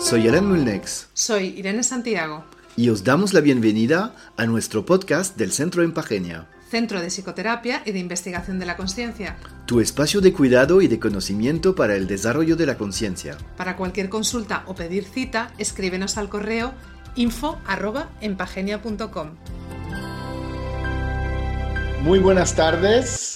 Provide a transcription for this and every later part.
Soy Alan Mulnex Soy Irene Santiago, y os damos la bienvenida a nuestro podcast del Centro Empagenia, Centro de Psicoterapia y de Investigación de la Conciencia. tu espacio de cuidado y de conocimiento para el desarrollo de la conciencia. Para cualquier consulta o pedir cita, escríbenos al correo info@empagenia.com. Muy buenas tardes.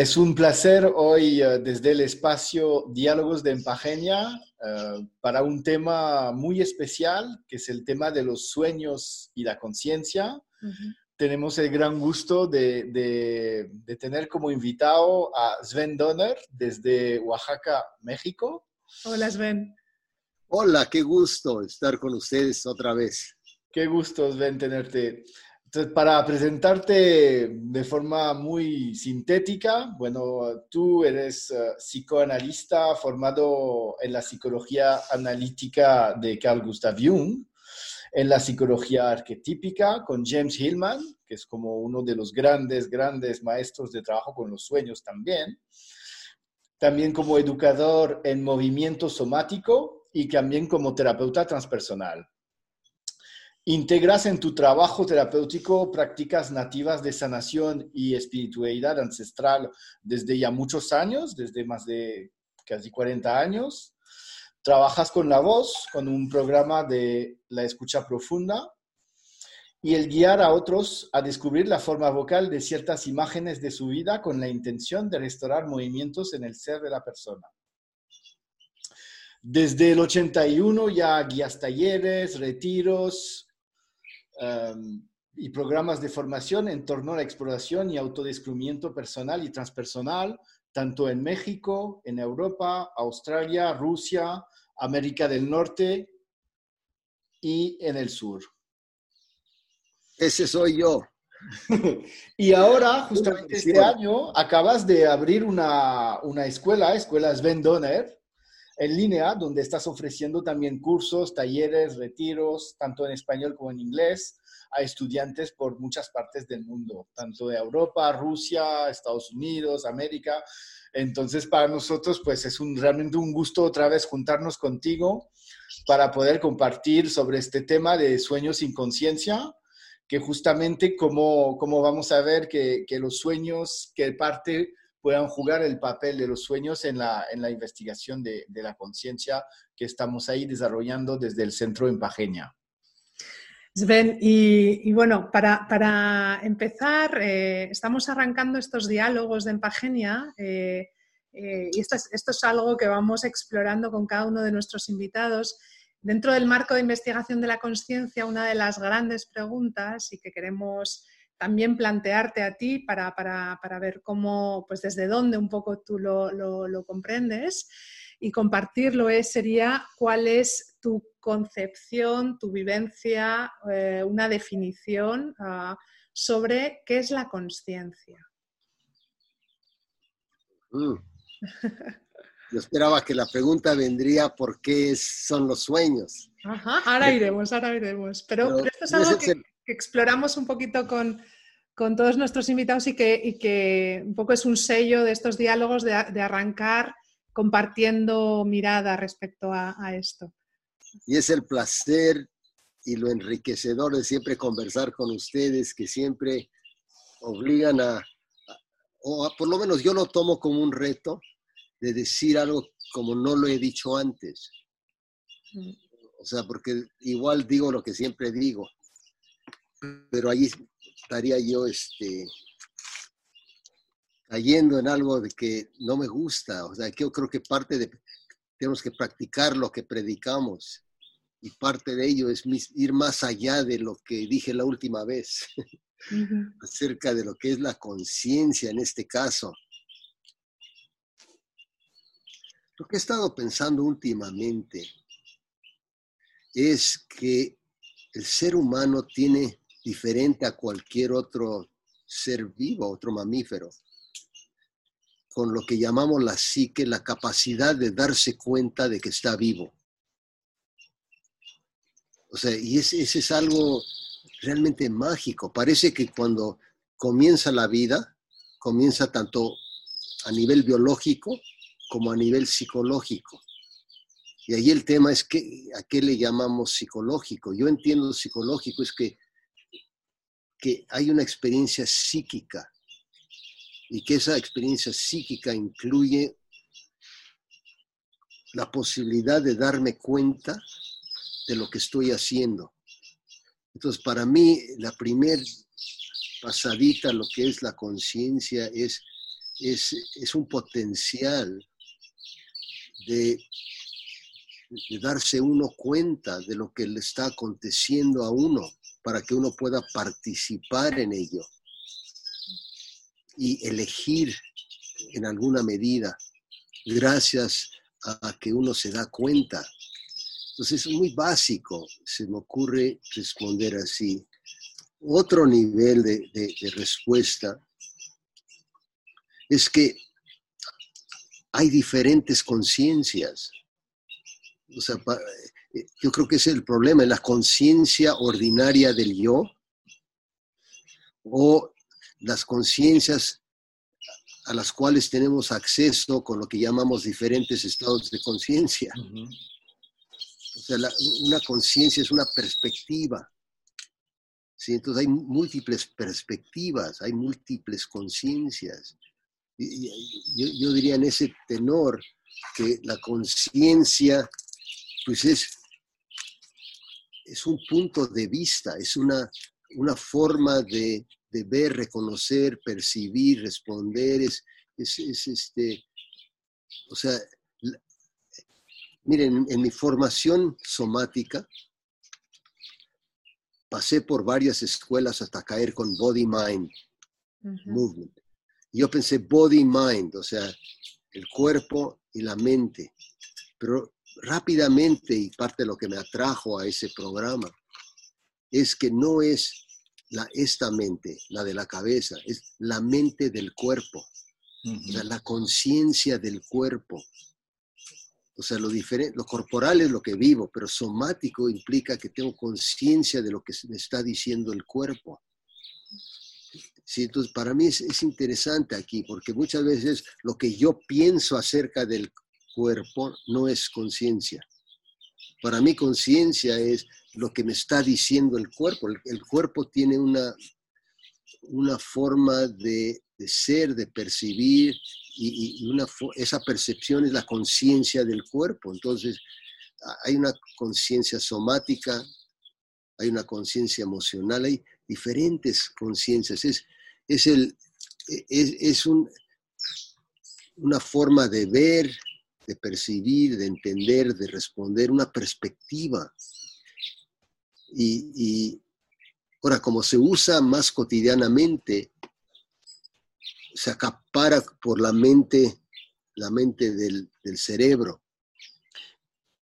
Es un placer hoy eh, desde el espacio Diálogos de Empagenia eh, para un tema muy especial, que es el tema de los sueños y la conciencia. Tenemos el gran gusto de, de- de tener como invitado a Sven Donner desde Oaxaca, México. Hola Sven. Hola, qué gusto estar con ustedes otra vez. Qué gusto, Sven, tenerte. Entonces, para presentarte de forma muy sintética, bueno, tú eres eh, psicoanalista formado en la psicología analítica de Carl Gustav Jung, en la psicología arquetípica con James Hillman, que es como uno de los grandes, grandes maestros de trabajo con los sueños también. También como educador en movimiento somático y también como terapeuta transpersonal. Integras en tu trabajo terapéutico prácticas nativas de sanación y espiritualidad ancestral desde ya muchos años, desde más de casi 40 años. Trabajas con la voz, con un programa de la escucha profunda y el guiar a otros a descubrir la forma vocal de ciertas imágenes de su vida con la intención de restaurar movimientos en el ser de la persona. Desde el 81 ya guías talleres, retiros um, y programas de formación en torno a la exploración y autodescubrimiento personal y transpersonal, tanto en México, en Europa, Australia, Rusia, América del Norte y en el sur. Ese soy yo. Y ahora, justamente este año, acabas de abrir una, una escuela, Escuela Sven Donner, en línea, donde estás ofreciendo también cursos, talleres, retiros, tanto en español como en inglés, a estudiantes por muchas partes del mundo, tanto de Europa, Rusia, Estados Unidos, América. Entonces, para nosotros, pues es un, realmente un gusto otra vez juntarnos contigo para poder compartir sobre este tema de sueños sin conciencia, que justamente como, como vamos a ver que, que los sueños, que parte puedan jugar el papel de los sueños en la, en la investigación de, de la conciencia que estamos ahí desarrollando desde el centro en Pajeña. Sven, y, bueno, para, para empezar, eh, estamos arrancando estos diálogos de Empagenia eh, eh, y esto es, esto es algo que vamos explorando con cada uno de nuestros invitados. Dentro del marco de investigación de la conciencia, una de las grandes preguntas y que queremos también plantearte a ti para, para, para ver cómo, pues desde dónde un poco tú lo, lo, lo comprendes y compartirlo es, sería cuál es tu concepción, tu vivencia, eh, una definición uh, sobre qué es la conciencia. Mm. Yo esperaba que la pregunta vendría por qué son los sueños. Ajá, ahora iremos, ahora iremos. Pero, Pero pero esto es algo es que exploramos un poquito con, con todos nuestros invitados y que, y que un poco es un sello de estos diálogos de, de arrancar compartiendo mirada respecto a, a esto. Y es el placer y lo enriquecedor de siempre conversar con ustedes, que siempre obligan a, a- o a- por lo menos yo lo tomo como un reto de decir algo como no lo he dicho antes. Mm. O sea, porque igual digo lo que siempre digo, pero allí estaría yo este, cayendo en algo de que no me gusta. O sea, yo creo que parte de, tenemos que practicar lo que predicamos y parte de ello es ir más allá de lo que dije la última vez, acerca de lo que es la conciencia en este caso. Lo que he estado pensando últimamente es que el ser humano tiene diferente a cualquier otro ser vivo, otro mamífero, con lo que llamamos la psique, la capacidad de darse cuenta de que está vivo. O sea, y ese, ese es algo realmente mágico. Parece que cuando comienza la vida, comienza tanto a nivel biológico como a nivel psicológico. Y ahí el tema es que, a qué le llamamos psicológico. Yo entiendo psicológico es que, que hay una experiencia psíquica y que esa experiencia psíquica incluye la posibilidad de darme cuenta de lo que estoy haciendo. Entonces, para mí, la primer pasadita, lo que es la conciencia, es, es, es, un potencial de, de darse uno cuenta de lo que le está aconteciendo a uno para que uno pueda participar en ello y elegir en alguna medida gracias a que uno se da cuenta. Entonces es muy básico, se me ocurre responder así. Otro nivel de, respuesta es que hay diferentes conciencias. O sea, yo creo que ese es el problema, la conciencia ordinaria del yo o las conciencias a las cuales tenemos acceso con lo que llamamos diferentes estados de conciencia. O sea, una conciencia es una perspectiva. ¿sí? Entonces hay múltiples perspectivas, hay múltiples conciencias. Yo, yo, diría en ese tenor que la conciencia, pues es, es un punto de vista, es una, una forma de, de ver, reconocer, percibir, responder, es, es, este, o sea, miren, en mi formación somática, pasé por varias escuelas hasta caer con body mind movement. Yo pensé body mind, o sea, el cuerpo y la mente. Pero rápidamente, y parte de lo que me atrajo a ese programa, es que no es la, esta mente, la de la cabeza, es la mente del cuerpo, o sea, la conciencia del cuerpo. O sea, lo, diferente, lo corporal es lo que vivo, pero somático implica que tengo conciencia de lo que me está diciendo el cuerpo. Sí, entonces, para mí es, es, interesante aquí, porque muchas veces lo que yo pienso acerca del cuerpo no es conciencia. Para mí conciencia es lo que me está diciendo el cuerpo. El, cuerpo tiene una, una forma de, ser, de percibir, y, una, esa percepción es la conciencia del cuerpo. Entonces, hay una conciencia somática, hay una conciencia emocional, hay diferentes conciencias. Es, es, el, es, es un, una forma de ver, de percibir, de entender, de responder, una perspectiva. Y, ahora, como se usa más cotidianamente, se acapara por la mente, la mente del, cerebro.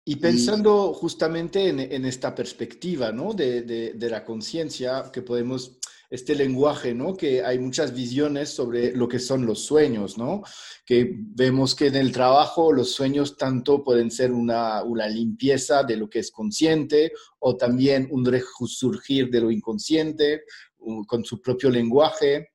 Y pensando justamente en, esta perspectiva, ¿no? De, de la conciencia, que podemos este lenguaje, ¿no? Que hay muchas visiones sobre lo que son los sueños, ¿no? Que vemos que en el trabajo los sueños tanto pueden ser una, una limpieza de lo que es consciente o también un resurgir de lo inconsciente con su propio lenguaje.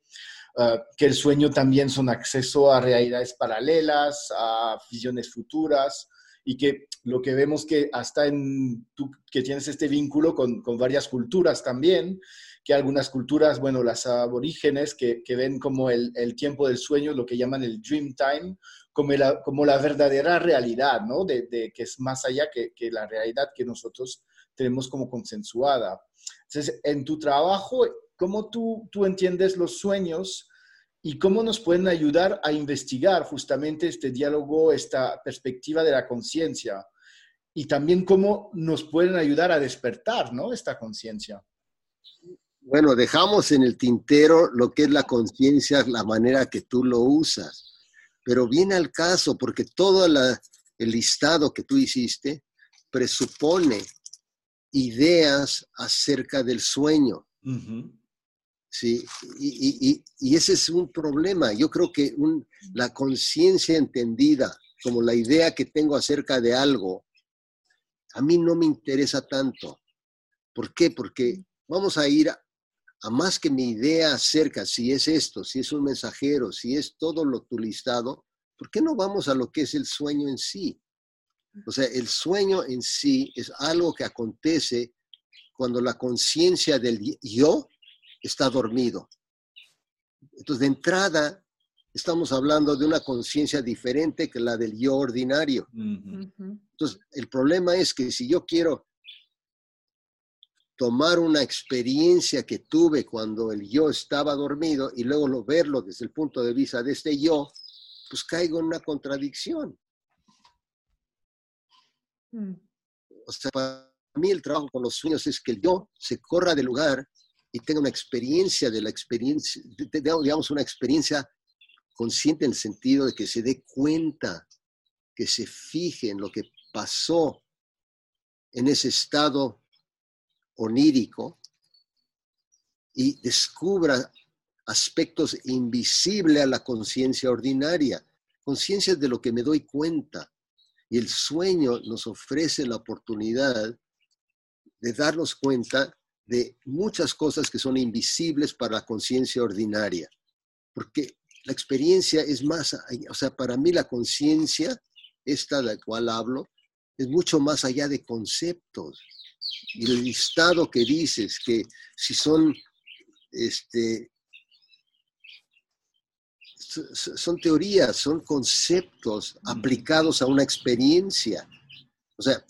Ah, que el sueño también son acceso a realidades paralelas, a visiones futuras, y que lo que vemos que hasta en tú que tienes este vínculo con, con varias culturas también, que algunas culturas, bueno, las aborígenes, que, que ven como el, el, tiempo del sueño, lo que llaman el dream time, como la, como la verdadera realidad, ¿no? De, que es más allá que, que, la realidad que nosotros tenemos como consensuada. Entonces, en tu trabajo, ¿cómo tú, tú entiendes los sueños? y cómo nos pueden ayudar a investigar justamente este diálogo, esta perspectiva de la conciencia y también cómo nos pueden ayudar a despertar ¿no? esta conciencia. Bueno, dejamos en el tintero lo que es la conciencia, la manera que tú lo usas, pero viene al caso porque todo el listado que tú hiciste presupone ideas acerca del sueño. Sí, y, ese es un problema. Yo creo que la conciencia entendida como la idea que tengo acerca de algo, a mí no me interesa tanto. ¿Por qué? Porque vamos a ir a más que mi idea acerca, si es esto, si es un mensajero, si es todo lo tu listado, ¿por qué no vamos a lo que es el sueño en sí? O sea, el sueño en sí es algo que acontece cuando la conciencia del yo está dormido. Entonces, de entrada, estamos hablando de una conciencia diferente que la del yo ordinario. Entonces, el problema es que si yo quiero tomar una experiencia que tuve cuando el yo estaba dormido y luego lo, verlo desde el punto de vista de este yo, pues caigo en una contradicción. Mm. O sea, para mí el trabajo con los sueños es que el yo se corra del lugar y tenga una experiencia de la experiencia, digamos, una experiencia consciente en el sentido de que se dé cuenta, que se fije en lo que pasó en ese estado onírico y descubra aspectos invisibles a la conciencia ordinaria, conciencia de lo que me doy cuenta. Y el sueño nos ofrece la oportunidad de darnos cuenta de muchas cosas que son invisibles para la conciencia ordinaria. Porque la experiencia es más, o sea, para mí la conciencia, esta de la cual hablo, es mucho más allá de conceptos. Y el listado que dices, que si son, este, son teorías, son conceptos aplicados a una experiencia. O sea,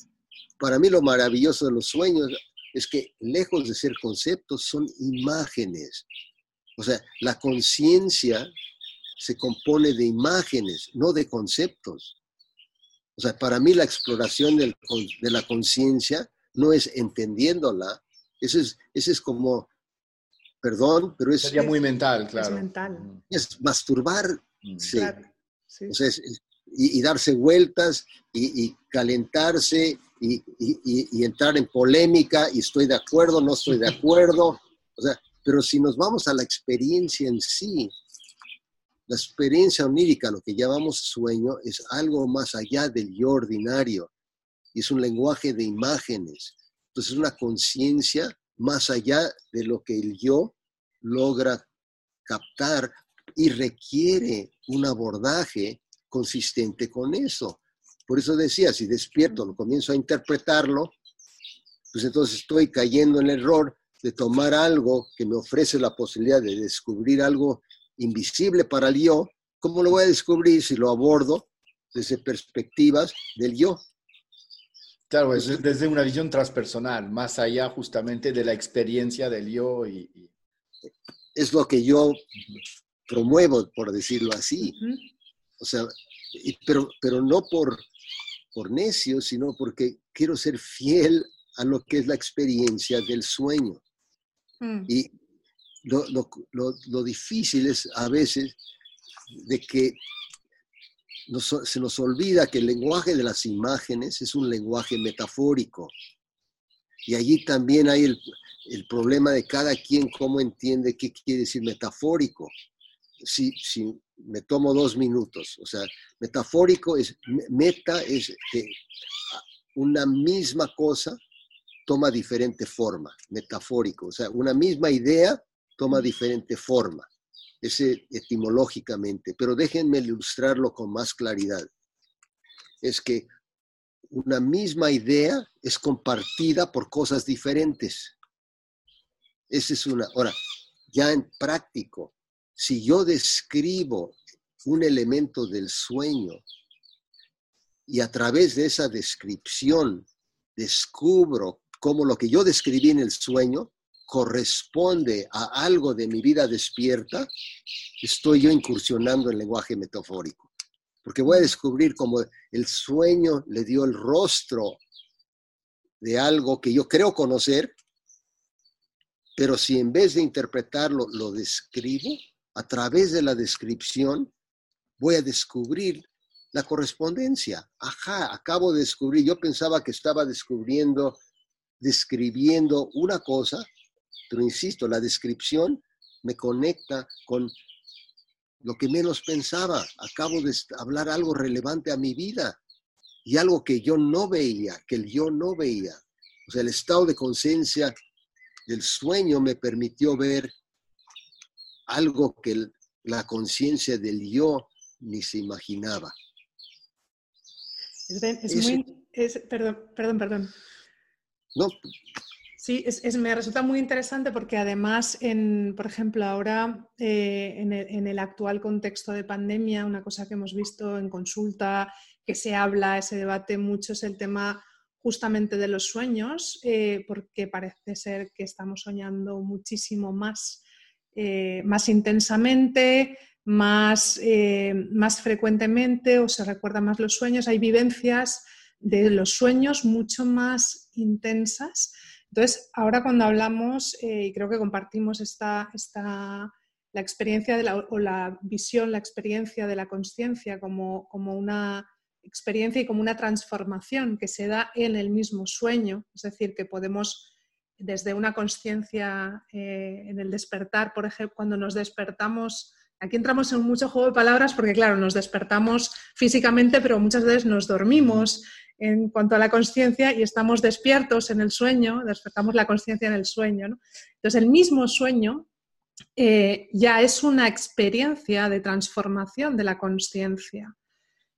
para mí lo maravilloso de los sueños es que lejos de ser conceptos, son imágenes. O sea, la conciencia se compone de imágenes, no de conceptos. O sea, para mí la exploración de la conciencia no es entendiéndola, eso es, ese es como, perdón, pero es... Sería muy mental, claro. Es mental. Es masturbarse. O sea, y, darse vueltas y, calentarse y, entrar en polémica y estoy de acuerdo, no estoy de acuerdo. O sea, pero si nos vamos a la experiencia en sí, la experiencia onírica, lo que llamamos sueño, es algo más allá del yo ordinario y es un lenguaje de imágenes. Entonces es una conciencia más allá de lo que el yo logra captar y requiere un abordaje consistente con eso. Por eso decía, si despierto, lo comienzo a interpretarlo, pues entonces estoy cayendo en el error de tomar algo que me ofrece la posibilidad de descubrir algo invisible para el yo. ¿Cómo lo voy a descubrir si lo abordo desde perspectivas del yo? Claro, es desde una visión transpersonal, más allá justamente de la experiencia del yo. Y, Es lo que yo promuevo, por decirlo así. O sea, pero, pero no por, por necio, sino porque quiero ser fiel a lo que es la experiencia del sueño. Mm. Y lo, lo, lo, difícil es a veces de que se nos olvida que el lenguaje de las imágenes es un lenguaje metafórico. Y allí también hay el, problema de cada quien cómo entiende qué quiere decir metafórico. Si, si me tomo dos minutos, o sea, metafórico es, meta es que una misma cosa toma diferente forma, metafórico, o sea, una misma idea toma diferente forma ese etimológicamente, pero déjenme ilustrarlo con más claridad. Es que una misma idea es compartida por cosas diferentes. Esa es una. Ahora, ya en práctico, si yo describo un elemento del sueño y a través de esa descripción descubro cómo lo que yo describí en el sueño corresponde a algo de mi vida despierta, estoy yo incursionando en lenguaje metafórico. Porque voy a descubrir cómo el sueño le dio el rostro de algo que yo creo conocer, pero si en vez de interpretarlo lo describo, a través de la descripción voy a descubrir la correspondencia. Ajá, acabo de descubrir, yo pensaba que estaba descubriendo, describiendo una cosa, pero insisto, la descripción me conecta con lo que menos pensaba. Acabo de hablar algo relevante a mi vida y algo que yo no veía, que el yo no veía. O sea, el estado de conciencia del sueño me permitió ver algo que la conciencia del yo ni se imaginaba. Es, muy, perdón, perdón, perdón. No. Sí, es, me resulta muy interesante porque además, en, por ejemplo, ahora eh, en, el, actual contexto de pandemia, una cosa que hemos visto en consulta, que se habla, ese debate mucho, es el tema justamente de los sueños, eh, porque parece ser que estamos soñando muchísimo más, eh, más intensamente, más, más frecuentemente o se recuerdan más los sueños. Hay vivencias de los sueños mucho más intensas. Entonces, ahora cuando hablamos, y creo que compartimos esta, esta la experiencia de la, o la visión, la experiencia de la conciencia como, como una experiencia y como una transformación que se da en el mismo sueño, es decir, que podemos desde una conciencia eh, en el despertar, por ejemplo, cuando nos despertamos, aquí entramos en mucho juego de palabras porque claro, nos despertamos físicamente, pero muchas veces nos dormimos en cuanto a la conciencia y estamos despiertos en el sueño, despertamos la conciencia en el sueño. Entonces, el mismo sueño eh, ya es una experiencia de transformación de la conciencia.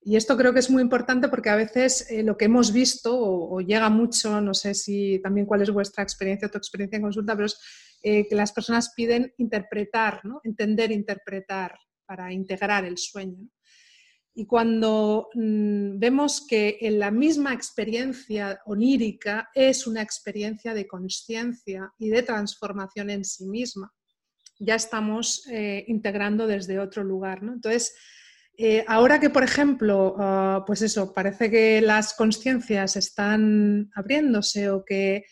Y esto creo que es muy importante porque a veces eh, lo que hemos visto o, llega mucho, no sé si también cuál es vuestra experiencia o tu experiencia en consulta, pero es eh, que las personas piden interpretar, ¿no? entender, interpretar para integrar el sueño. Y cuando mm, vemos que en la misma experiencia onírica es una experiencia de conciencia y de transformación en sí misma, ya estamos eh, integrando desde otro lugar. ¿no? Entonces, eh, ahora que, por ejemplo, ah, pues eso, parece que las conciencias están abriéndose o que,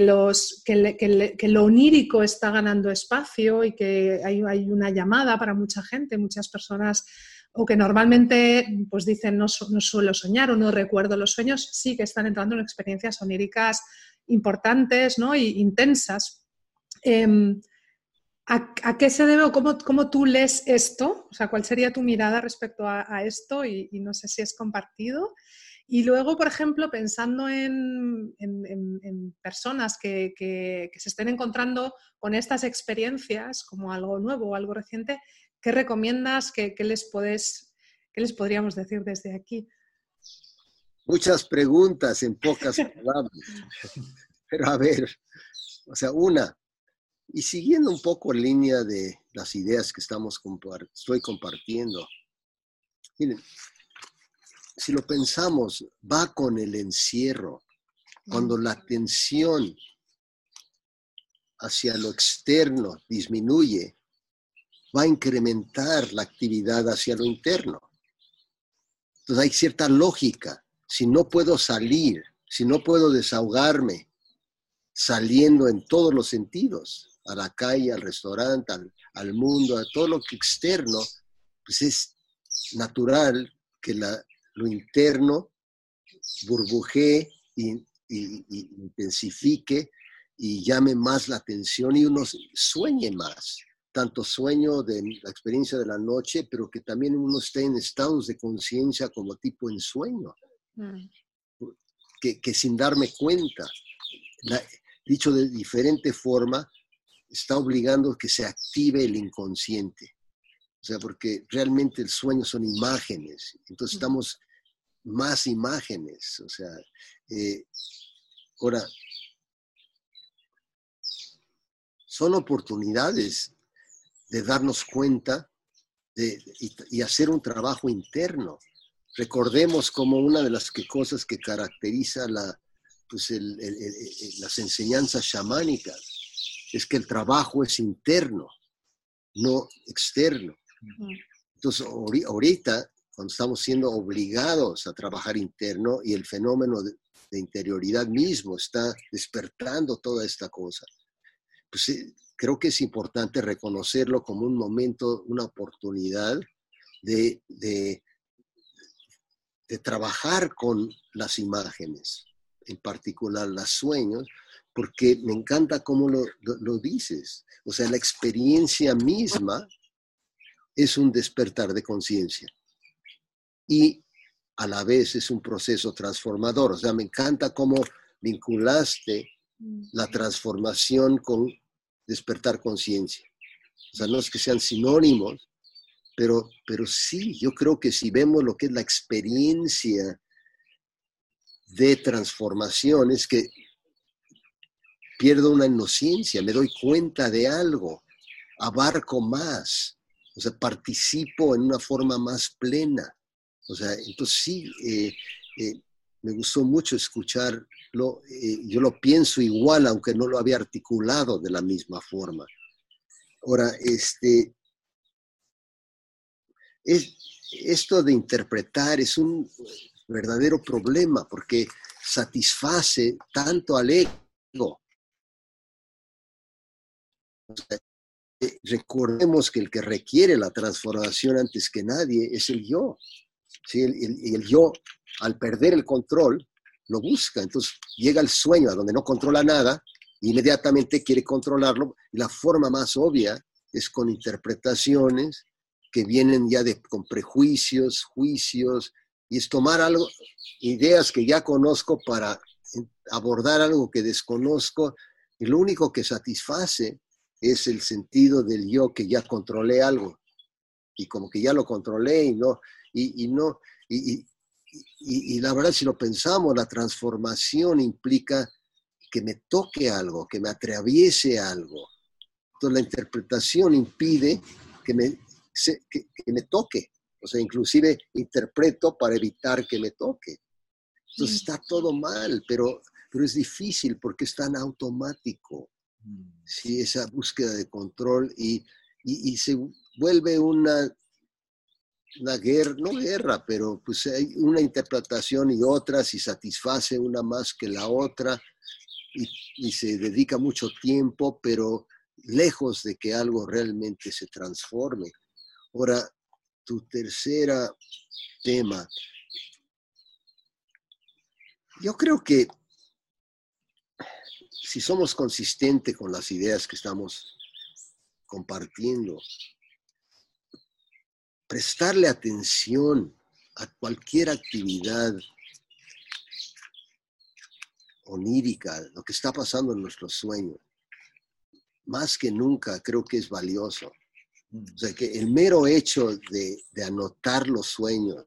los, que, lo onírico está ganando espacio y que hay, una llamada para mucha gente, muchas personas, o que normalmente pues dicen no, no suelo soñar o no recuerdo los sueños, sí que están entrando en experiencias oníricas importantes ¿no? y intensas. Em, ¿A, qué se debe o cómo, tú lees esto? O sea, ¿cuál sería tu mirada respecto a, esto? Y, no sé si es compartido. Y luego, por ejemplo, pensando en, personas que, se estén encontrando con estas experiencias como algo nuevo o algo reciente, ¿qué recomiendas? ¿Qué, les, puedes, qué les podríamos decir desde aquí? Muchas preguntas en pocas palabras. Pero a ver, o sea, una, y siguiendo un poco en línea de las ideas que estamos estoy compartiendo, miren, si lo pensamos, va con el encierro. Cuando la tensión hacia lo externo disminuye, va a incrementar la actividad hacia lo interno. Entonces hay cierta lógica. Si no puedo salir, si no puedo desahogarme, saliendo en todos los sentidos, a la calle, al restaurante, al, mundo, a todo lo que externo, pues es natural que lo interno burbujee y, intensifique y llame más la atención y uno sueñe más, tanto sueño de la experiencia de la noche, pero que también uno esté en estados de conciencia como tipo en sueño, mm. que, sin darme cuenta, dicho de diferente forma, está obligando a que se active el inconsciente. O sea, porque realmente el sueño son imágenes. Entonces estamos más imágenes. O sea, eh, ahora, son oportunidades de darnos cuenta y, hacer un trabajo interno. Recordemos como una de las cosas que caracteriza la, pues las enseñanzas chamánicas es que el trabajo es interno, no externo. Entonces, ahorita, cuando estamos siendo obligados a trabajar interno y el fenómeno de, interioridad mismo está despertando toda esta cosa, pues eh, creo que es importante reconocerlo como un momento, una oportunidad de, de, de trabajar con las imágenes, en particular los sueños, porque me encanta cómo lo, dices. O sea, la experiencia misma es un despertar de conciencia y a la vez es un proceso transformador. O sea, me encanta cómo vinculaste la transformación con despertar conciencia. O sea, no es que sean sinónimos, pero, pero sí, yo creo que si vemos lo que es la experiencia de transformación es que pierdo una inocencia, me doy cuenta de algo, abarco más, o sea, participo en una forma más plena. O sea, entonces sí, eh, eh, me gustó mucho escucharlo, eh, yo lo pienso igual, aunque no lo había articulado de la misma forma. Ahora, este, es, esto de interpretar es un verdadero problema porque satisface tanto al ego. Eh, recordemos que el que requiere la transformación antes que nadie es el yo. ¿sí? El, el, yo, al perder el control, lo busca. Entonces llega el sueño a donde no controla nada, inmediatamente quiere controlarlo. La forma más obvia es con interpretaciones que vienen ya de, con prejuicios, juicios, y es tomar algo, ideas que ya conozco para abordar algo que desconozco, y lo único que satisface es el sentido del yo que ya controlé algo, y como que ya lo controlé y no, y, no, y, la verdad si lo pensamos, la transformación implica que me toque algo, que me atraviese algo. Entonces la interpretación impide que me, que, me toque. O sea, inclusive interpreto para evitar que me toque. Entonces está todo mal, pero, pero es difícil porque es tan automático. Mm. Sí, esa búsqueda de control y, y, se vuelve una, una guerra, no guerra, pero pues hay una interpretación y otra, si satisface una más que la otra y, y se dedica mucho tiempo, pero lejos de que algo realmente se transforme. Ahora, tu tercera tema. Yo creo que si somos consistentes con las ideas que estamos compartiendo, prestarle atención a cualquier actividad onírica, lo que está pasando en nuestros sueños, más que nunca creo que es valioso. O sea, que el mero hecho de, anotar los sueños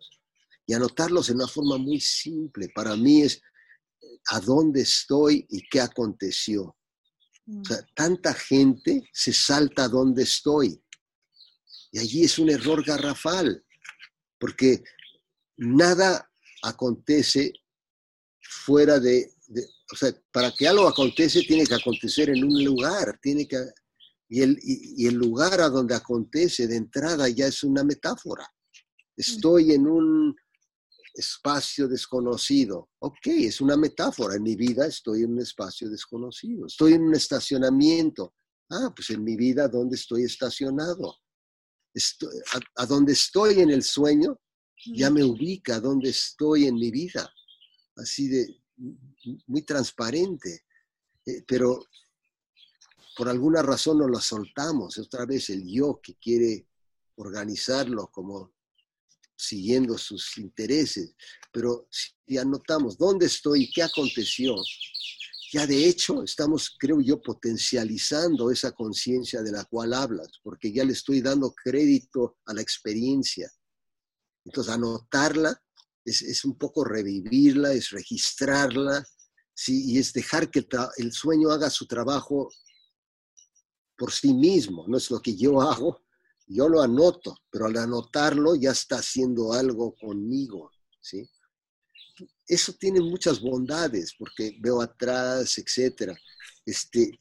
y anotarlos en una forma muy simple, para mí es a dónde estoy y qué aconteció. O sea, tanta gente se salta a dónde estoy. Y allí es un error garrafal, porque nada acontece fuera de, o sea, para que algo acontece tiene que acontecer en un lugar, tiene que y el, y, el lugar a donde acontece de entrada ya es una metáfora. Estoy en un espacio desconocido. Ok, es una metáfora. En mi vida estoy en un espacio desconocido. Estoy en un estacionamiento. Ah, pues en mi vida, ¿dónde estoy estacionado? Estoy, a, donde estoy en el sueño, ya me ubica a dónde estoy en mi vida. Así de muy transparente. Eh, pero por alguna razón no lo soltamos. Otra vez el yo que quiere organizarlo como siguiendo sus intereses. Pero si anotamos dónde estoy y qué aconteció, ya de hecho estamos, creo yo, potencializando esa conciencia de la cual hablas, porque ya le estoy dando crédito a la experiencia. Entonces, anotarla es, un poco revivirla, es registrarla, ¿sí? y es dejar que el sueño haga su trabajo por sí mismo, no es lo que yo hago, yo lo anoto, pero al anotarlo ya está haciendo algo conmigo, ¿sí? Eso tiene muchas bondades, porque veo atrás, etcétera. Este,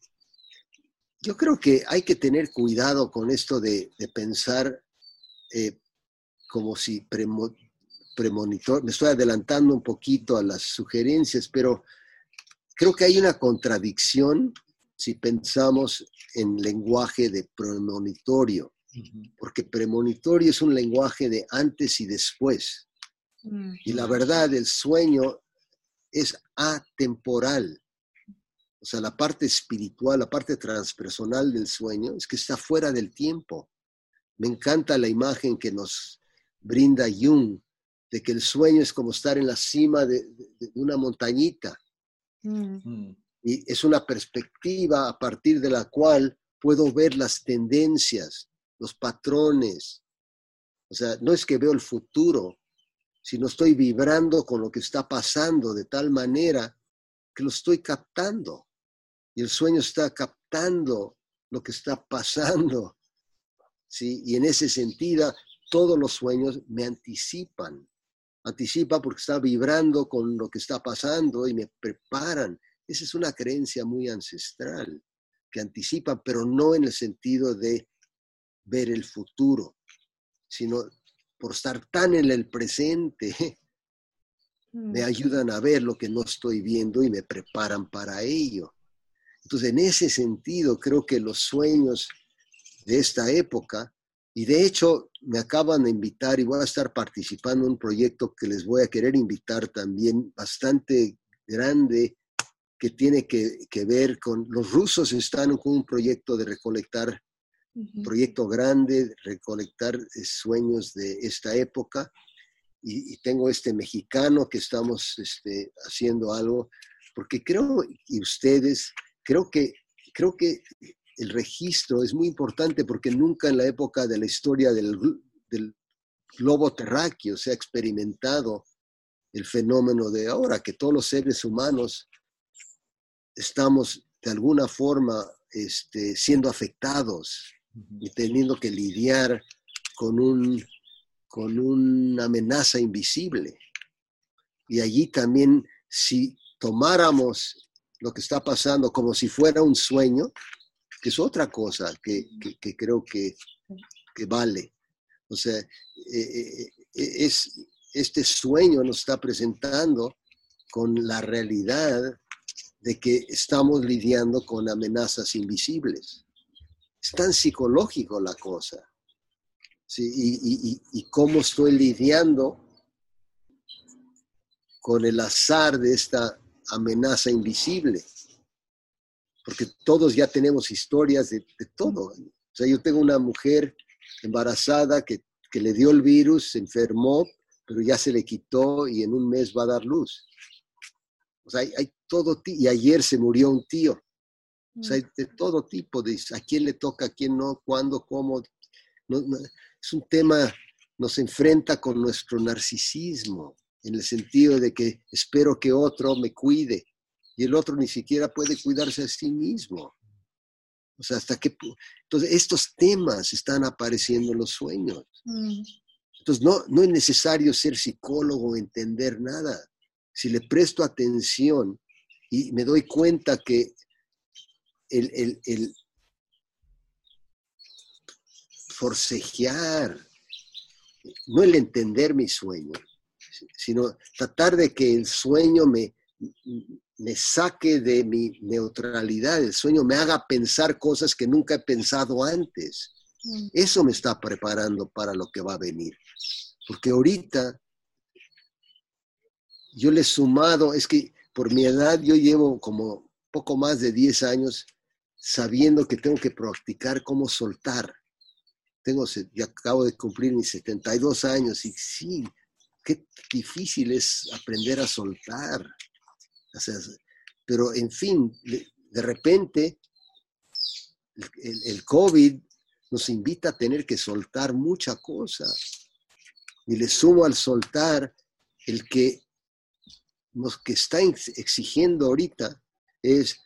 yo creo que hay que tener cuidado con esto de, pensar eh, como si premonitor, me estoy adelantando un poquito a las sugerencias, pero creo que hay una contradicción si pensamos en lenguaje de premonitorio, porque premonitorio es un lenguaje de antes y después. Y la verdad, el sueño es atemporal. O sea, la parte espiritual, la parte transpersonal del sueño es que está fuera del tiempo. Me encanta la imagen que nos brinda Jung de que el sueño es como estar en la cima de, una montañita. Mm. Mm. Y es una perspectiva a partir de la cual puedo ver las tendencias, los patrones. O sea, no es que veo el futuro, si no estoy vibrando con lo que está pasando de tal manera que lo estoy captando. Y el sueño está captando lo que está pasando. ¿sí? Y en ese sentido, todos los sueños me anticipan. Anticipa porque está vibrando con lo que está pasando y me preparan. Esa es una creencia muy ancestral, que anticipan, pero no en el sentido de ver el futuro, sino por estar tan en el presente, me mm. ayudan a ver lo que no estoy viendo y me preparan para ello. Entonces, en ese sentido, creo que los sueños de esta época, y de hecho me acaban de invitar y voy a estar participando en un proyecto que les voy a querer invitar también bastante grande, que tiene que, ver con, los rusos están con un proyecto de recolectar, proyecto grande, recolectar eh, sueños de esta época, y, tengo este mexicano que estamos este, haciendo algo, porque creo, y ustedes, creo que, creo que el registro es muy importante porque nunca en la época de la historia del, del globo terráqueo se ha experimentado el fenómeno de ahora, que todos los seres humanos estamos de alguna forma este, siendo afectados y teniendo que lidiar con un con una amenaza invisible. Y allí también, si tomáramos lo que está pasando como si fuera un sueño, que es otra cosa que, creo que, vale. O sea, eh, eh, eh, es, este sueño nos está presentando con la realidad de que estamos lidiando con amenazas invisibles. Es tan psicológico la cosa y, cómo estoy lidiando con el azar de esta amenaza invisible. Porque todos ya tenemos historias de, todo. O sea, yo tengo una mujer embarazada que, le dio el virus, se enfermó, pero ya se le quitó y en un mes va a dar luz. O sea, hay, todo, y ayer se murió un tío. O sea, hay de todo tipo, de a quién le toca, a quién no, cuándo, cómo. no, es un tema, nos enfrenta con nuestro narcisismo, en el sentido de que espero que otro me cuide y el otro ni siquiera puede cuidarse a sí mismo. O sea, hasta que... Entonces, estos temas están apareciendo en los sueños. Mm. Entonces, no, no es necesario ser psicólogo entender nada. Si le presto atención y me doy cuenta que el, el, el, forcejear, no el entender mi sueño, sino tratar de que el sueño me, me saque de mi neutralidad, el sueño me haga pensar cosas que nunca he pensado antes. Mm. Eso me está preparando para lo que va a venir. Porque ahorita yo le he sumado, es que por mi edad yo llevo como poco más de 10 años sabiendo que tengo que practicar cómo soltar tengo, ya acabo de cumplir mis 72 años y sí, qué difícil es aprender a soltar. pero en fin, de repente el, COVID nos invita a tener que soltar mucha cosa. Y le sumo al soltar el que nos que está exigiendo ahorita es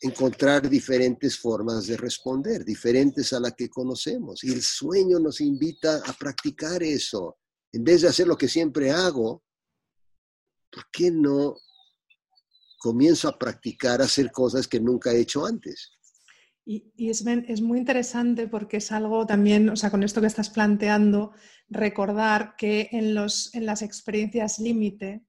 encontrar diferentes formas de responder, diferentes a la que conocemos. Y el sueño nos invita a practicar eso. En vez de hacer lo que siempre hago, ¿por qué no comienzo a practicar hacer cosas que nunca he hecho antes? Y, es, es, muy interesante porque es algo también, o sea, con esto que estás planteando, recordar que en, los, en las experiencias límite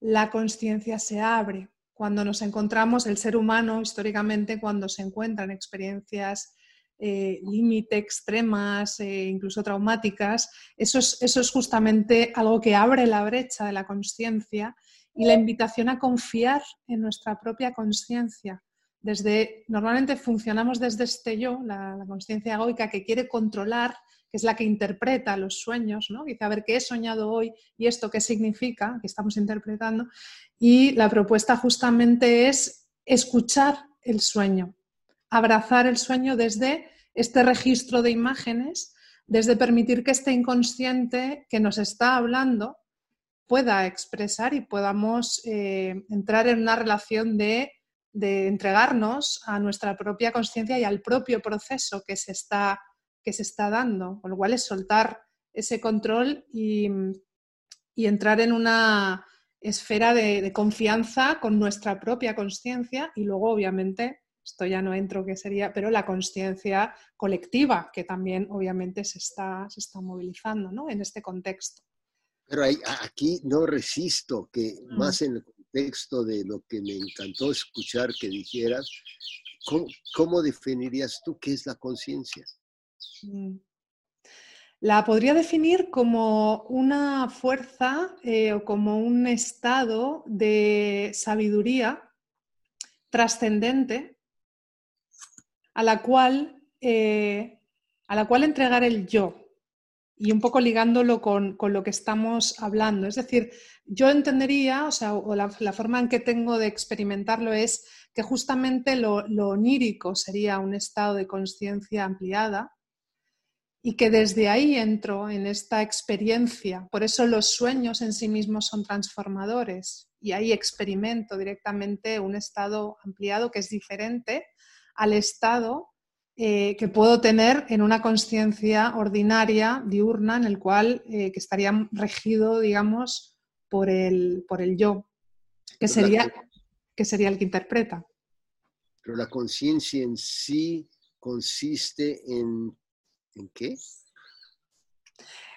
la conciencia se abre cuando nos encontramos, el ser humano históricamente, cuando se encuentra en experiencias eh, límite, extremas, e incluso traumáticas, eso es, eso es justamente algo que abre la brecha de la conciencia y la invitación a confiar en nuestra propia conciencia. Desde, normalmente funcionamos desde este yo, la, la conciencia egoica que quiere controlar que es la que interpreta los sueños, ¿no? Dice, a ver, ¿qué he soñado hoy y esto qué significa? Que estamos interpretando. Y la propuesta justamente es escuchar el sueño, abrazar el sueño desde este registro de imágenes, desde permitir que este inconsciente que nos está hablando pueda expresar y podamos eh, entrar en una relación de, entregarnos a nuestra propia conciencia y al propio proceso que se, está, que se está dando, con lo cual es soltar ese control y, entrar en una esfera de, de confianza con nuestra propia conciencia y luego obviamente esto ya no entro que sería, pero la conciencia colectiva, que también obviamente se está, se está movilizando ¿no? en este contexto. Pero aquí no resisto que mm. más en el contexto de lo que me encantó escuchar que dijeras, ¿cómo, definirías tú qué es la conciencia? Mm. La podría definir como una fuerza eh, o como un estado de sabiduría trascendente a la cual, eh, a la cual entregar el yo y un poco ligándolo con, lo que estamos hablando. Es decir, yo entendería, o sea, la, forma en que tengo de experimentarlo es que justamente lo, lo onírico sería un estado de conciencia ampliada y que desde ahí entro en esta experiencia. Por eso los sueños en sí mismos son transformadores y ahí experimento directamente un estado ampliado que es diferente al estado eh, que puedo tener en una conciencia ordinaria, diurna, en el cual eh, que estaría regido, digamos, por el, por el yo, que sería, que sería el que interpreta. Pero la conciencia en sí consiste en, ¿en qué?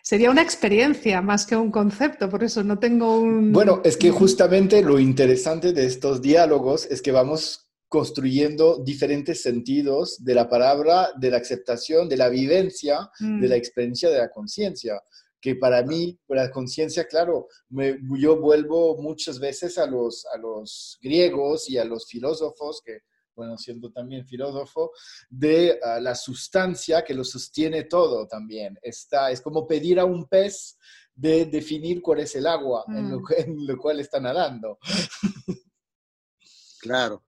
Sería una experiencia más que un concepto, por eso no tengo un... Bueno, es que justamente lo interesante de estos diálogos es que vamos construyendo diferentes sentidos de la palabra, de la aceptación, de la vivencia, de la mm. experiencia de la conciencia. Que para mí, la conciencia, claro, yo vuelvo muchas veces a los, a los griegos y a los filósofos, que, bueno, siendo también filósofo, de ah, la sustancia que lo sostiene todo también. Está, es como pedir a un pez de definir cuál es el agua en, lo, mm. en lo cual está nadando. Claro,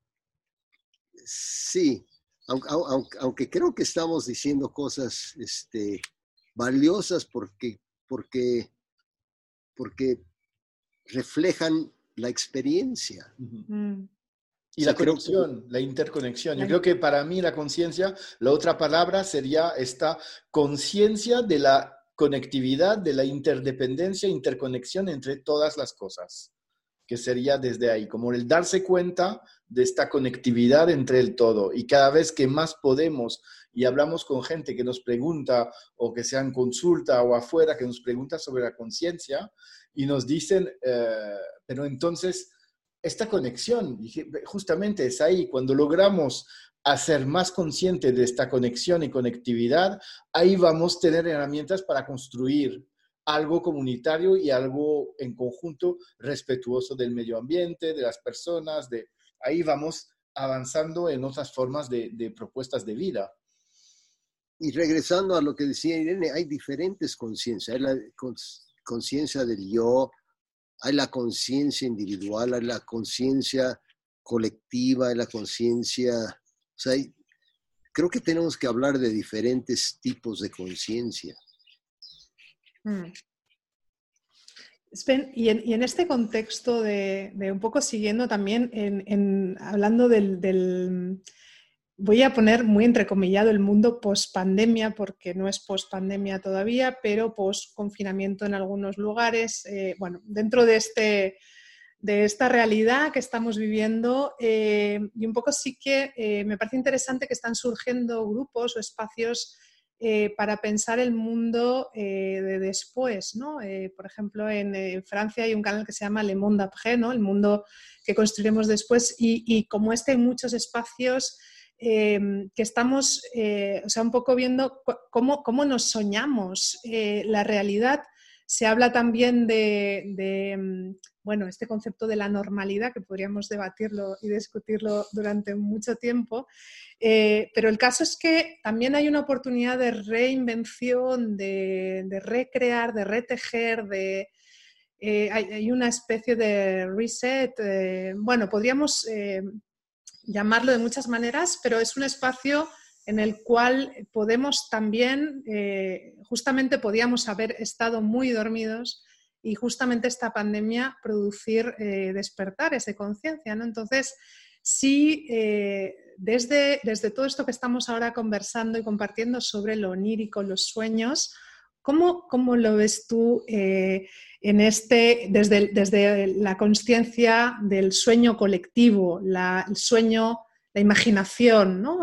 sí, aunque, creo que estamos diciendo cosas este, valiosas porque, porque, porque reflejan la experiencia. Mm. Y la conexión, la interconexión. Yo creo que para mí la conciencia, la otra palabra sería esta conciencia de la conectividad, de la interdependencia, interconexión entre todas las cosas que sería desde ahí, como el darse cuenta de esta conectividad entre el todo. Y cada vez que más podemos y hablamos con gente que nos pregunta o que sea en consulta o afuera, que nos pregunta sobre la conciencia y nos dicen, eh, pero entonces, esta conexión, justamente es ahí, cuando logramos hacer más consciente de esta conexión y conectividad, ahí vamos a tener herramientas para construir algo comunitario y algo en conjunto respetuoso del medio ambiente, de las personas, de ahí vamos avanzando en otras formas de, propuestas de vida. Y regresando a lo que decía Irene, hay diferentes conciencias. La conciencia del yo, hay la conciencia individual, hay la conciencia colectiva, hay la conciencia... O sea, creo que tenemos que hablar de diferentes tipos de conciencia. Mm. y, en, este contexto de, un poco siguiendo también, en, hablando del, voy a poner muy entrecomillado el mundo post-pandemia, porque no es post-pandemia todavía, pero post-confinamiento en algunos lugares. Eh, bueno, dentro de, este, de esta realidad que estamos viviendo, eh, y un poco sí que eh, me parece interesante que están surgiendo grupos o espacios eh, para pensar el mundo de después. ¿no? Por ejemplo, en, Francia hay un canal que se llama Le Monde Après, ¿no? el mundo que construiremos después, y, como este hay muchos espacios que estamos, o sea, un poco viendo cómo, cómo nos soñamos la realidad. Se habla también de, mm, bueno, este concepto de la normalidad, que podríamos debatirlo y discutirlo durante mucho tiempo, eh, pero el caso es que también hay una oportunidad de reinvención, de, recrear, de retejer, de, eh, hay, una especie de reset, eh, bueno, podríamos llamarlo de muchas maneras, pero es un espacio en el cual podemos también, eh, justamente podíamos haber estado muy dormidos y justamente esta pandemia producir, eh, despertar esa conciencia, ¿no? Entonces, sí, eh, desde, desde todo esto que estamos ahora conversando y compartiendo sobre lo onírico, los sueños, ¿cómo, cómo lo ves tú eh, en este, desde, desde la conciencia del sueño colectivo, el sueño, la imaginación, ¿no?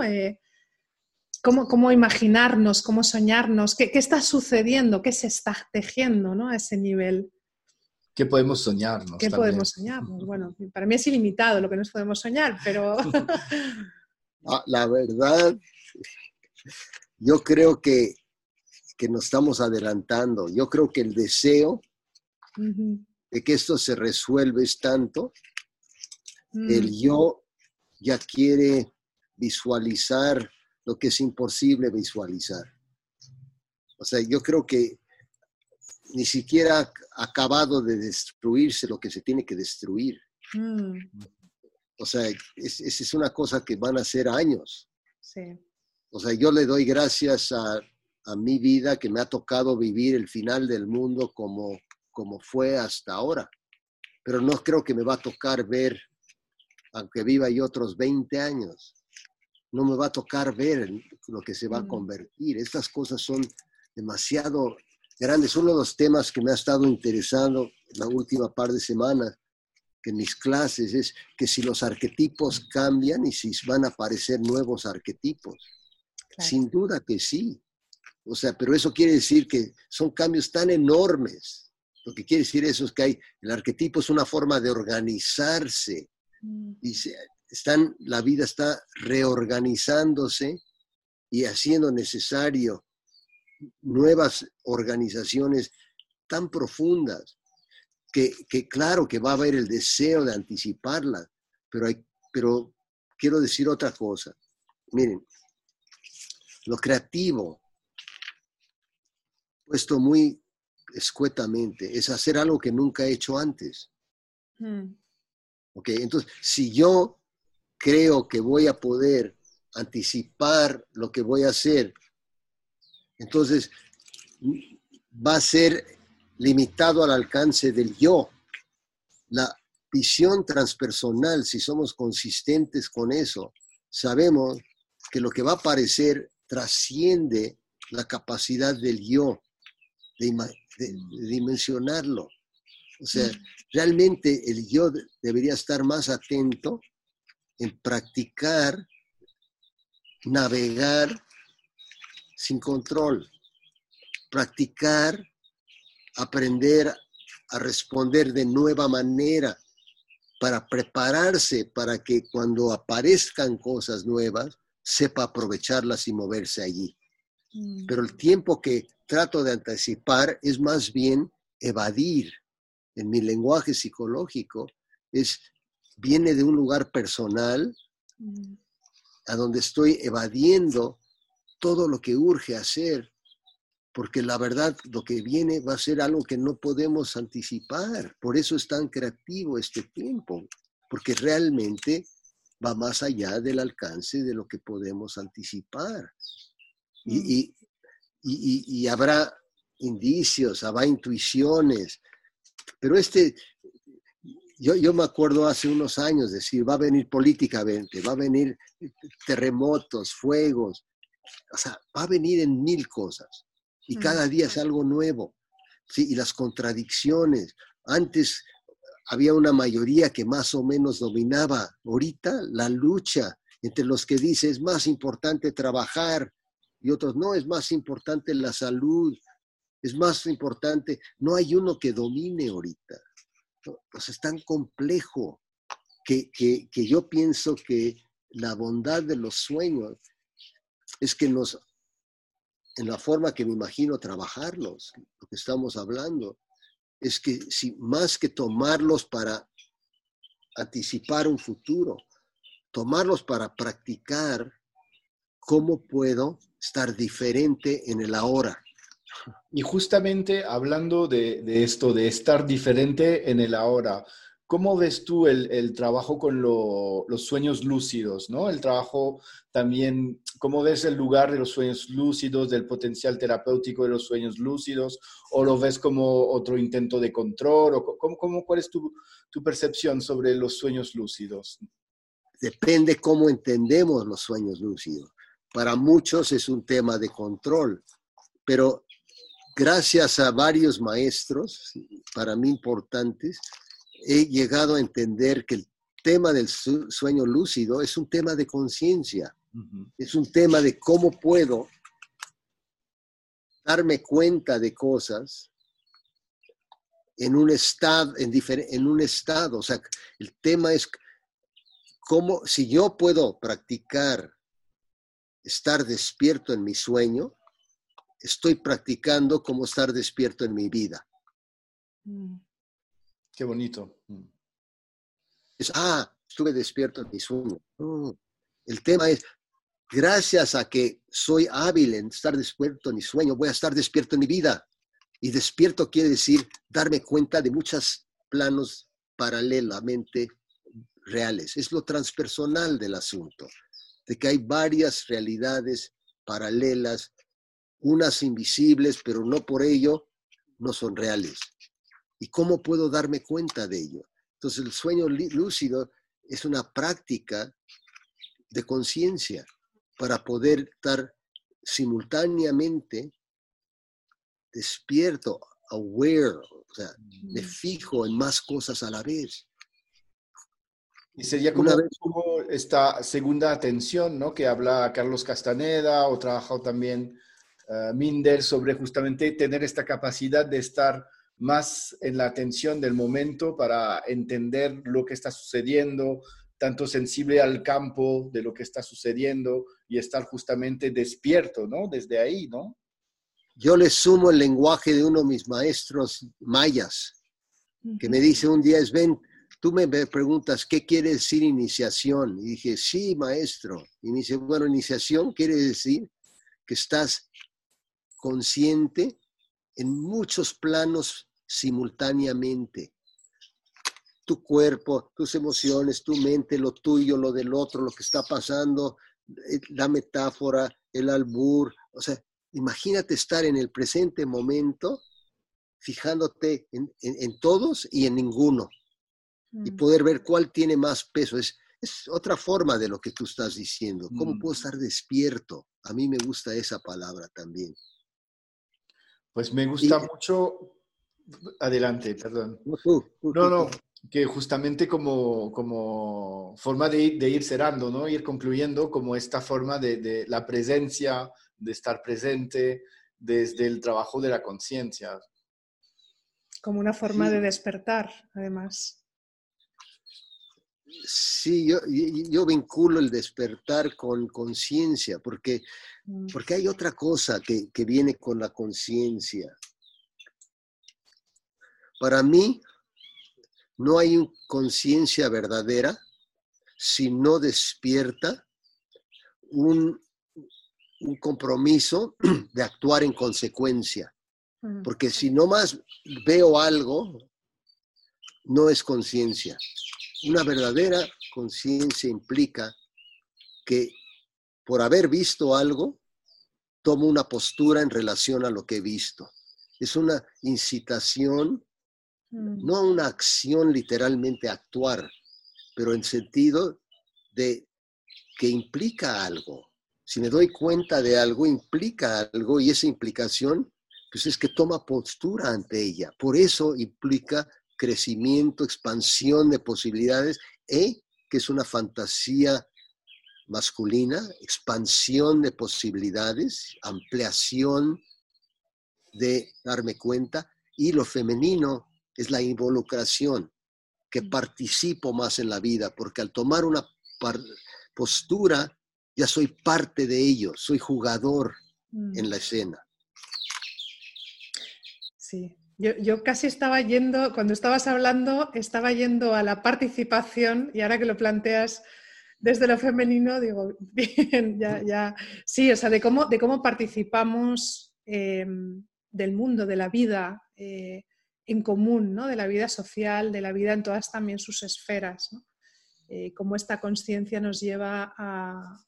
cómo, imaginarnos, cómo soñarnos, qué, está sucediendo, qué se está tejiendo ¿no? a ese nivel. ¿Qué podemos soñarnos? ¿Qué podemos soñarnos? Bueno, para mí es ilimitado lo que nos podemos soñar, pero... Ah, la verdad, yo creo que, que, nos estamos adelantando. Yo creo que el deseo de que esto se resuelve es tanto, el mm. yo ya quiere visualizar lo que es imposible visualizar. O sea, yo creo que ni siquiera ha acabado de destruirse lo que se tiene que destruir. Mm. O sea, esa es, una cosa que van a ser años. Sí. O sea, yo le doy gracias a, a, mi vida que me ha tocado vivir el final del mundo como, como fue hasta ahora. Pero no creo que me va a tocar ver, aunque viva yo otros 20 años no me va a tocar ver lo que se va a convertir. Estas cosas son demasiado grandes. Uno de los temas que me ha estado interesando la última par de semanas que en mis clases es que si los arquetipos cambian y si van a aparecer nuevos arquetipos. Sin duda que sí. O sea, pero eso quiere decir que son cambios tan enormes. Lo que quiere decir eso es que hay, el arquetipo es una forma de organizarse. Mm. Y se, están, la vida está reorganizándose y haciendo necesario nuevas organizaciones tan profundas que, claro que va a haber el deseo de anticiparla, pero, hay, pero quiero decir otra cosa. Miren, lo creativo, puesto muy escuetamente, es hacer algo que nunca he hecho antes. Mm. Ok, entonces, si yo creo que voy a poder anticipar lo que voy a hacer, entonces va a ser limitado al alcance del yo. La visión transpersonal, si somos consistentes con eso, sabemos que lo que va a aparecer trasciende la capacidad del yo de, dimensionarlo. O sea, realmente el yo debería estar más atento en practicar, navegar sin control, practicar, aprender a responder de nueva manera para prepararse para que cuando aparezcan cosas nuevas, sepa aprovecharlas y moverse allí. Mm. Pero el tiempo que trato de anticipar es más bien evadir. En mi lenguaje psicológico es viene de un lugar personal mm. a donde estoy evadiendo todo lo que urge hacer, porque la verdad lo que viene va a ser algo que no podemos anticipar. Por eso es tan creativo este tiempo, porque realmente va más allá del alcance de lo que podemos anticipar. Y, y, y habrá indicios, habrá intuiciones, pero este, yo, me acuerdo hace unos años decir, va a venir políticamente, va a venir terremotos, fuegos, o sea, va a venir en mil cosas y cada día es algo nuevo. ¿sí? Y las contradicciones. Antes había una mayoría que más o menos dominaba. Ahorita la lucha entre los que dicen es más importante trabajar y otros no, es más importante la salud, es más importante. No hay uno que domine ahorita pues es tan complejo que, yo pienso que la bondad de los sueños es que nos, en la forma que me imagino trabajarlos, lo que estamos hablando, es que si más que tomarlos para anticipar un futuro, tomarlos para practicar cómo puedo estar diferente en el ahora. Y justamente hablando de, esto, de estar diferente en el ahora, ¿cómo ves tú el, trabajo con los sueños lúcidos, ¿no? El trabajo también, ¿cómo ves el lugar de los sueños lúcidos, del potencial terapéutico de los sueños lúcidos? ¿O lo ves como otro intento de control? ¿O cómo, ¿Cuál es tu, tu percepción sobre los sueños lúcidos? Depende cómo entendemos los sueños lúcidos. Para muchos es un tema de control, pero gracias a varios maestros, para mí importantes, he llegado a entender que el tema del sueño lúcido es un tema de conciencia, es un tema de cómo puedo darme cuenta de cosas en un estado, en, en un estado. O sea, el tema es cómo, si yo puedo practicar estar despierto en mi sueño, estoy practicando cómo estar despierto en mi vida. Mm. Qué bonito. Mm. Es, ah, estuve despierto en mi sueño. el tema es, gracias a que soy hábil en estar despierto en mi sueño, voy a estar despierto en mi vida. Y despierto quiere decir darme cuenta de muchos planos paralelamente reales. Es lo transpersonal del asunto, de que hay varias realidades paralelas, unas invisibles, pero no por ello no son reales. ¿Y cómo puedo darme cuenta de ello? Entonces el sueño lúcido es una práctica de conciencia para poder estar simultáneamente despierto, aware, o sea, me fijo en más cosas a la vez. Y sería como, esta segunda atención, ¿no? Que habla Carlos Castaneda o trabajado también uh, Minder sobre justamente tener esta capacidad de estar más en la atención del momento para entender lo que está sucediendo, tanto sensible al campo de lo que está sucediendo y estar justamente despierto, ¿no? Desde ahí, ¿no? Yo le sumo el lenguaje de uno de mis maestros mayas, que me dice un día, es, ven, tú me preguntas, ¿qué quiere decir iniciación? Y dije, sí, maestro. Y me dice, bueno, iniciación quiere decir que estás consciente en muchos planos simultáneamente. Tu cuerpo, tus emociones, tu mente, lo tuyo, lo del otro, lo que está pasando, eh, la metáfora, el albur. O sea, imagínate estar en el presente momento fijándote en, todos y en ninguno y mm. poder ver cuál tiene más peso. Es, es otra forma de lo que tú estás diciendo. ¿Cómo puedo mm. estar despierto? A mí me gusta esa palabra también. Pues me gusta mucho Adelante, perdón. No, no, que justamente como, como forma de ir, de ir cerrando, ¿no? Ir concluyendo como esta forma de, de la presencia, de estar presente desde el trabajo de la conciencia. Como una forma de despertar, además. Sí, yo, yo, vinculo el despertar con conciencia, porque, mm. porque hay otra cosa que, que viene con la conciencia. Para mí, no hay conciencia verdadera si no despierta un, compromiso de actuar en consecuencia. Porque si no más veo algo, no es conciencia. Una verdadera conciencia implica que por haber visto algo, tomo una postura en relación a lo que he visto. Es una incitación Mm. no una acción literalmente actuar, pero en sentido de que implica algo. Si me doy cuenta de algo, implica algo y esa implicación, pues es que toma postura ante ella. Por eso implica crecimiento, expansión de posibilidades, e que es una fantasía masculina, expansión de posibilidades, ampliación de darme cuenta, y lo femenino es la involucración, que mm. participo más en la vida, porque al tomar una postura ya soy parte de ello, soy jugador en la mm. escena. Sí, yo, casi estaba yendo, cuando estabas hablando, estaba yendo a la participación y ahora que lo planteas desde lo femenino, digo, bien, ya, ya, sí, o sea, de cómo, de cómo participamos em, del mundo, de la vida. Eh, en común, ¿no? de la vida social, de la vida en todas también sus esferas. ¿no? Eh, cómo esta conciencia nos lleva a,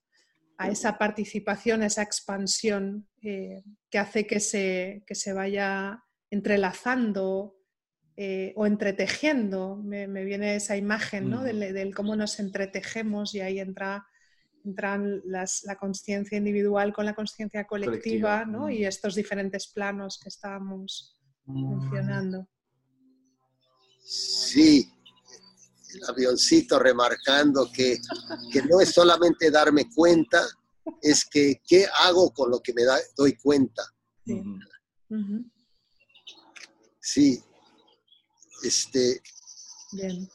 esa participación, a esa expansión eh, que hace que se, que se vaya entrelazando eh, o entretejiendo. Me, viene esa imagen ¿no? del, cómo nos entretejemos y ahí entra entran la conciencia individual con la conciencia colectiva, ¿no? y estos diferentes planos que estábamos mencionando. Sí, el avioncito remarcando que, no es solamente darme cuenta, es que qué hago con lo que me doy cuenta. Sí. Este. Bien.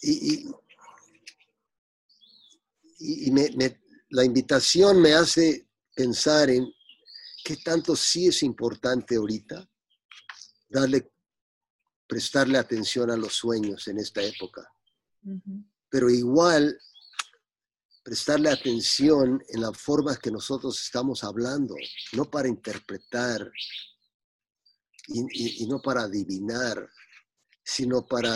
Y, la invitación me hace pensar en qué tanto sí es importante ahorita darle prestarle atención a los sueños en esta época. Pero igual prestarle atención en las formas que nosotros estamos hablando, no para interpretar y, no para adivinar, sino para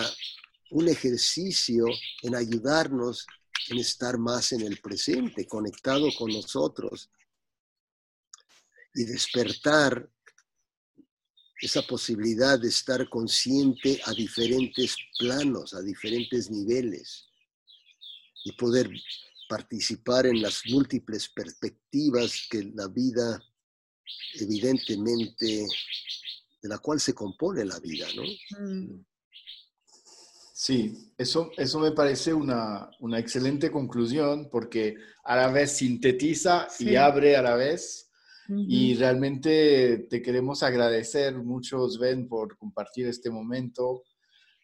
un ejercicio en ayudarnos en estar más en el presente, conectado con nosotros y despertar esa posibilidad de estar consciente a diferentes planos, a diferentes niveles y poder participar en las múltiples perspectivas que la vida, evidentemente, de la cual se compone la vida, ¿no? Mm. Sí, eso, eso me parece una, excelente conclusión porque a la vez sintetiza y abre a la vez y realmente te queremos agradecer mucho, Sven, por compartir este momento,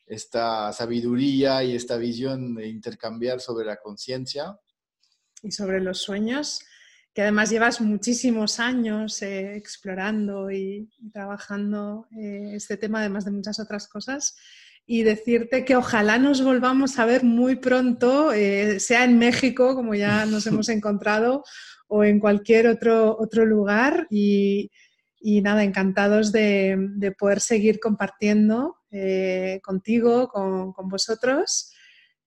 esta sabiduría y esta visión de intercambiar sobre la conciencia. Y sobre los sueños, que además llevas muchísimos años eh, explorando y, trabajando eh, este tema, además de muchas otras cosas y decirte que ojalá nos volvamos a ver muy pronto, eh, sea en México, como ya nos hemos encontrado, o en cualquier otro, otro lugar. Y, nada, encantados de, poder seguir compartiendo eh, contigo, con, vosotros.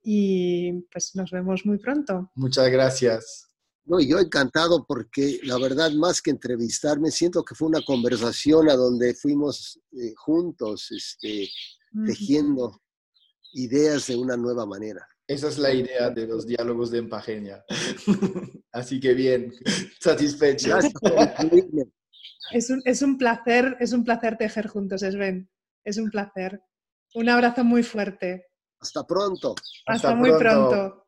Y pues nos vemos muy pronto. Muchas gracias. No, yo encantado porque la verdad, más que entrevistarme, siento que fue una conversación a donde fuimos eh, juntos, este, tejiendo ideas de una nueva manera. Esa es la idea de los diálogos de Empagenia. Así que bien, satisfecho. Es un, es un placer, es un placer tejer juntos, Sven. Es un placer. Un abrazo muy fuerte. Hasta pronto. Hasta, muy pronto.